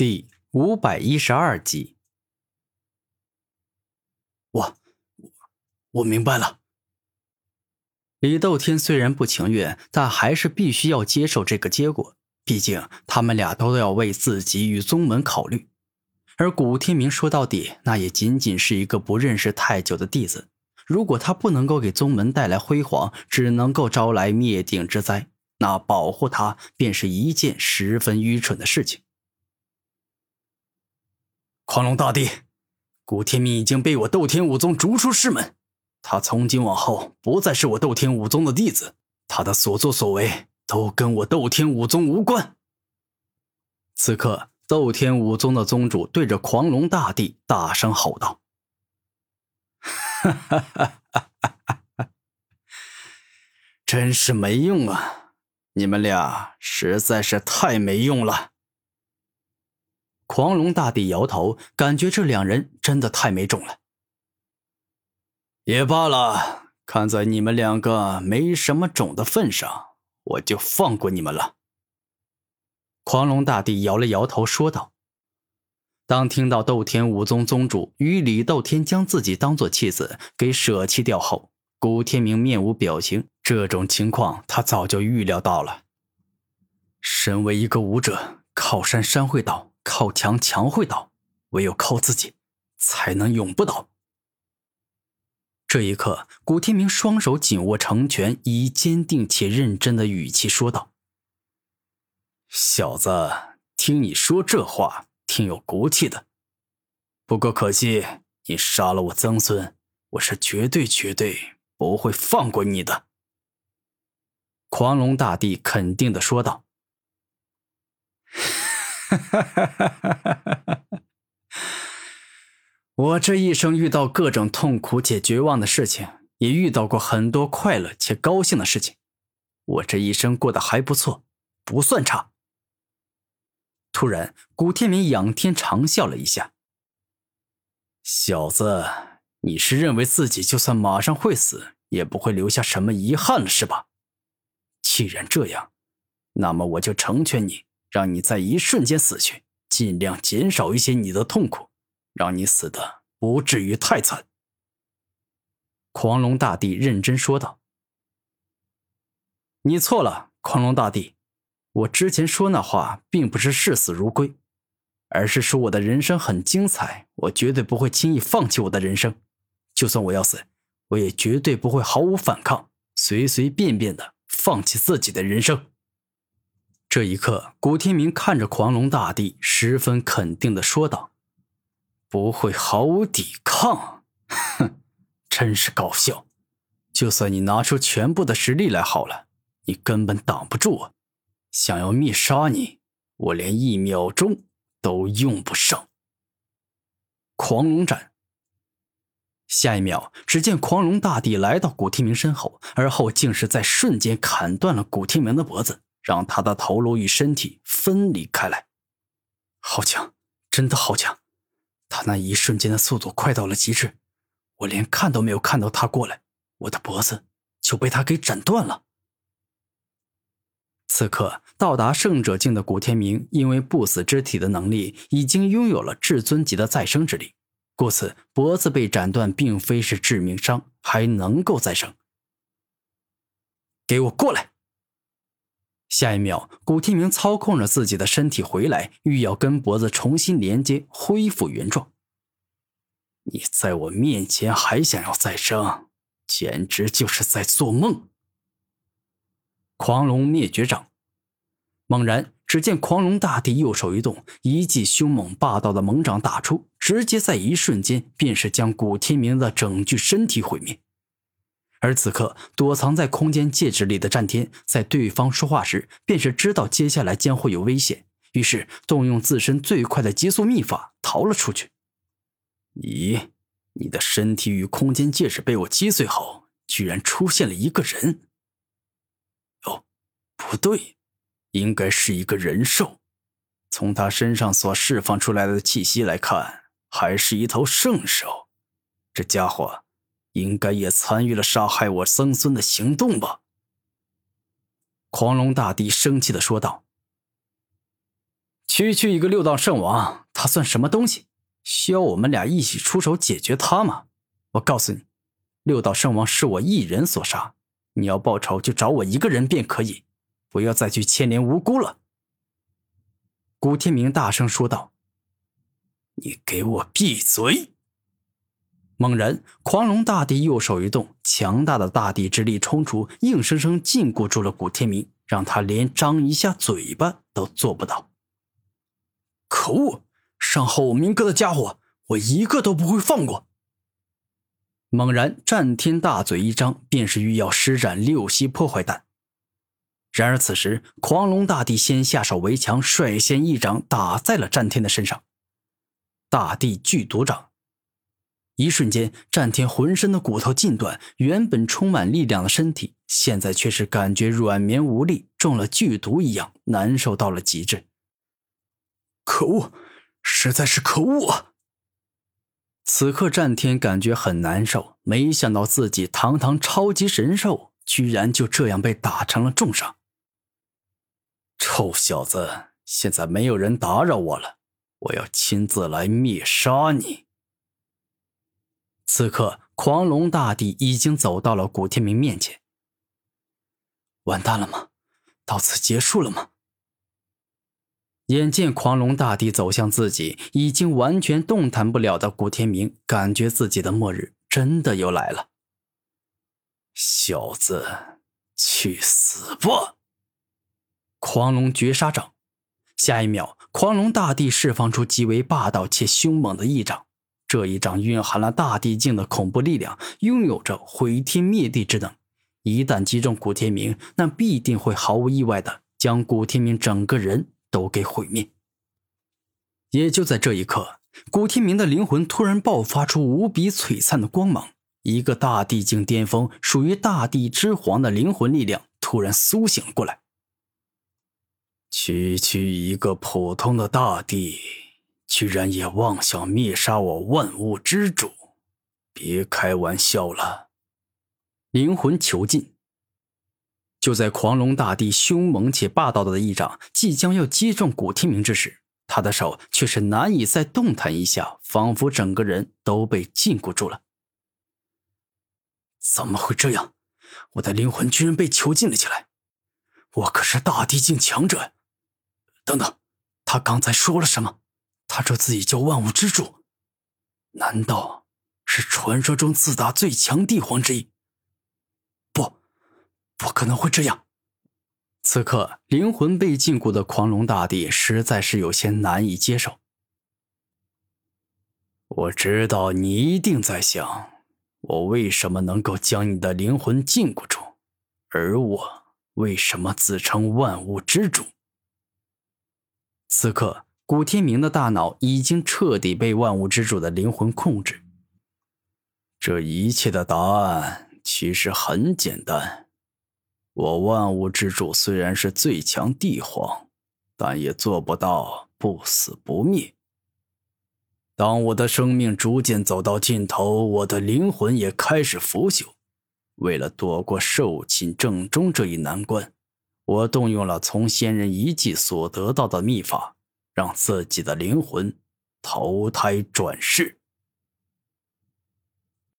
第五百一十二集，我我明白了。李斗天虽然不情愿，但还是必须要接受这个结果。毕竟他们俩都要为自己与宗门考虑。而古天明说到底，那也仅仅是一个不认识太久的弟子。如果他不能够给宗门带来辉煌，只能够招来灭顶之灾，那保护他便是一件十分愚蠢的事情。狂龙大帝，古天明已经被我斗天武宗逐出师门，他从今往后不再是我斗天武宗的弟子，他的所作所为都跟我斗天武宗无关。此刻，斗天武宗的宗主对着狂龙大帝大声吼道：“哈哈哈哈哈！真是没用啊！你们俩实在是太没用了。”狂龙大帝摇头，感觉这两人真的太没种了。也罢了，看在你们两个没什么种的份上，我就放过你们了。狂龙大帝摇了摇头，说道：“当听到斗天武宗宗主与李斗天将自己当做弃子给舍弃掉后，古天明面无表情。这种情况他早就预料到了。身为一个武者，靠山山会倒。”靠墙墙会倒，唯有靠自己，才能永不倒。这一刻，古天明双手紧握成拳，以坚定且认真的语气说道：“小子，听你说这话，挺有骨气的。不过可惜，你杀了我曾孙，我是绝对绝对不会放过你的。”狂龙大帝肯定的说道。哈哈哈哈哈哈！我这一生遇到各种痛苦且绝望的事情，也遇到过很多快乐且高兴的事情。我这一生过得还不错，不算差。突然，古天明仰天长笑了一下：“小子，你是认为自己就算马上会死，也不会留下什么遗憾了，是吧？既然这样，那么我就成全你。”让你在一瞬间死去，尽量减少一些你的痛苦，让你死的不至于太惨。”狂龙大帝认真说道。“你错了，狂龙大帝，我之前说那话并不是视死如归，而是说我的人生很精彩，我绝对不会轻易放弃我的人生。就算我要死，我也绝对不会毫无反抗，随随便便的放弃自己的人生。”这一刻，古天明看着狂龙大帝，十分肯定的说道：“不会毫无抵抗，哼，真是搞笑！就算你拿出全部的实力来好了，你根本挡不住我。想要灭杀你，我连一秒钟都用不上。”狂龙斩。下一秒，只见狂龙大帝来到古天明身后，而后竟是在瞬间砍断了古天明的脖子。让他的头颅与身体分离开来，好强，真的好强！他那一瞬间的速度快到了极致，我连看都没有看到他过来，我的脖子就被他给斩断了。此刻到达圣者境的古天明，因为不死之体的能力，已经拥有了至尊级的再生之力，故此脖子被斩断并非是致命伤，还能够再生。给我过来！下一秒，古天明操控着自己的身体回来，欲要跟脖子重新连接，恢复原状。你在我面前还想要再生，简直就是在做梦！狂龙灭绝掌。猛然，只见狂龙大帝右手一动，一记凶猛霸道的猛掌打出，直接在一瞬间便是将古天明的整具身体毁灭。而此刻，躲藏在空间戒指里的战天，在对方说话时，便是知道接下来将会有危险，于是动用自身最快的极速秘法逃了出去。咦，你的身体与空间戒指被我击碎后，居然出现了一个人？哦，不对，应该是一个人兽。从他身上所释放出来的气息来看，还是一头圣兽。这家伙。应该也参与了杀害我曾孙的行动吧？狂龙大帝生气的说道。区区一个六道圣王，他算什么东西？需要我们俩一起出手解决他吗？我告诉你，六道圣王是我一人所杀，你要报仇就找我一个人便可以，不要再去牵连无辜了。”古天明大声说道。“你给我闭嘴！”猛然，狂龙大帝右手一动，强大的大地之力冲出，硬生生禁锢住了古天明，让他连张一下嘴巴都做不到。可恶！伤害我明哥的家伙，我一个都不会放过！猛然，战天大嘴一张，便是欲要施展六息破坏弹。然而此时，狂龙大帝先下手为强，率先一掌打在了战天的身上。大地剧毒掌。一瞬间，战天浑身的骨头尽断，原本充满力量的身体，现在却是感觉软绵无力，中了剧毒一样，难受到了极致。可恶，实在是可恶啊！此刻，战天感觉很难受，没想到自己堂堂超级神兽，居然就这样被打成了重伤。臭小子，现在没有人打扰我了，我要亲自来灭杀你！此刻，狂龙大帝已经走到了古天明面前。完蛋了吗？到此结束了吗？眼见狂龙大帝走向自己，已经完全动弹不了的古天明，感觉自己的末日真的又来了。小子，去死吧！狂龙绝杀掌，下一秒，狂龙大帝释放出极为霸道且凶猛的一掌。这一掌蕴含了大地境的恐怖力量，拥有着毁天灭地之能。一旦击中古天明，那必定会毫无意外的将古天明整个人都给毁灭。也就在这一刻，古天明的灵魂突然爆发出无比璀璨的光芒，一个大地境巅峰、属于大地之皇的灵魂力量突然苏醒过来。区区一个普通的大地。居然也妄想灭杀我万物之主！别开玩笑了！灵魂囚禁。就在狂龙大帝凶猛且霸道的一掌即将要击中古天明之时，他的手却是难以再动弹一下，仿佛整个人都被禁锢住了。怎么会这样？我的灵魂居然被囚禁了起来！我可是大地境强者！等等，他刚才说了什么？他说自己叫万物之主，难道是传说中自大最强帝皇之一？不，不可能会这样。此刻，灵魂被禁锢的狂龙大帝实在是有些难以接受。我知道你一定在想，我为什么能够将你的灵魂禁锢住，而我为什么自称万物之主？此刻。古天明的大脑已经彻底被万物之主的灵魂控制。这一切的答案其实很简单：我万物之主虽然是最强帝皇，但也做不到不死不灭。当我的生命逐渐走到尽头，我的灵魂也开始腐朽。为了躲过寿寝正中这一难关，我动用了从仙人遗迹所得到的秘法。让自己的灵魂投胎转世。